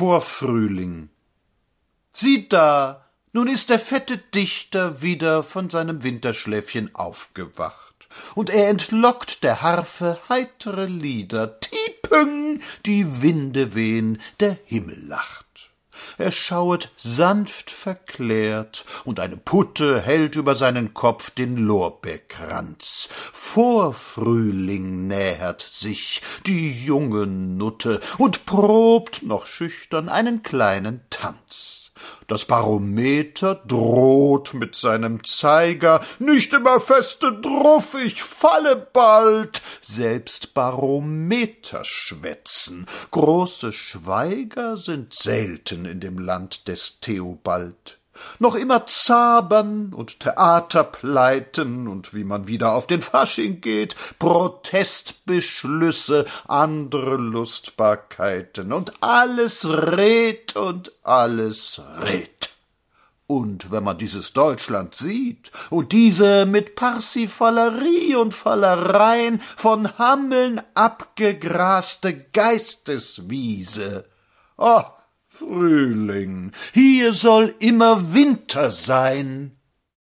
Vorfrühling. Sieh da, nun ist der fette Dichter wieder von seinem Winterschläfchen aufgewacht, und er entlockt der Harfe heitere Lieder, Tiepüng, die Winde wehen, der Himmel lacht er schauet sanft verklärt, und eine Putte hält über seinen Kopf den Lorbeerkranz. Vorfrühling nähert sich die junge Nutte und probt noch schüchtern einen kleinen Tanz. Das Barometer droht mit seinem Zeiger, nicht immer feste druff, ich falle bald. Selbst Barometer schwätzen, große Schweiger sind selten in dem Land des Theobald noch immer Zabern und Theaterpleiten und wie man wieder auf den Fasching geht, Protestbeschlüsse, andere Lustbarkeiten und alles red und alles red. Und wenn man dieses Deutschland sieht und diese mit Parsifalerie und Fallereien von Hammeln abgegraste Geisteswiese, oh, Frühling, hier soll immer Winter sein.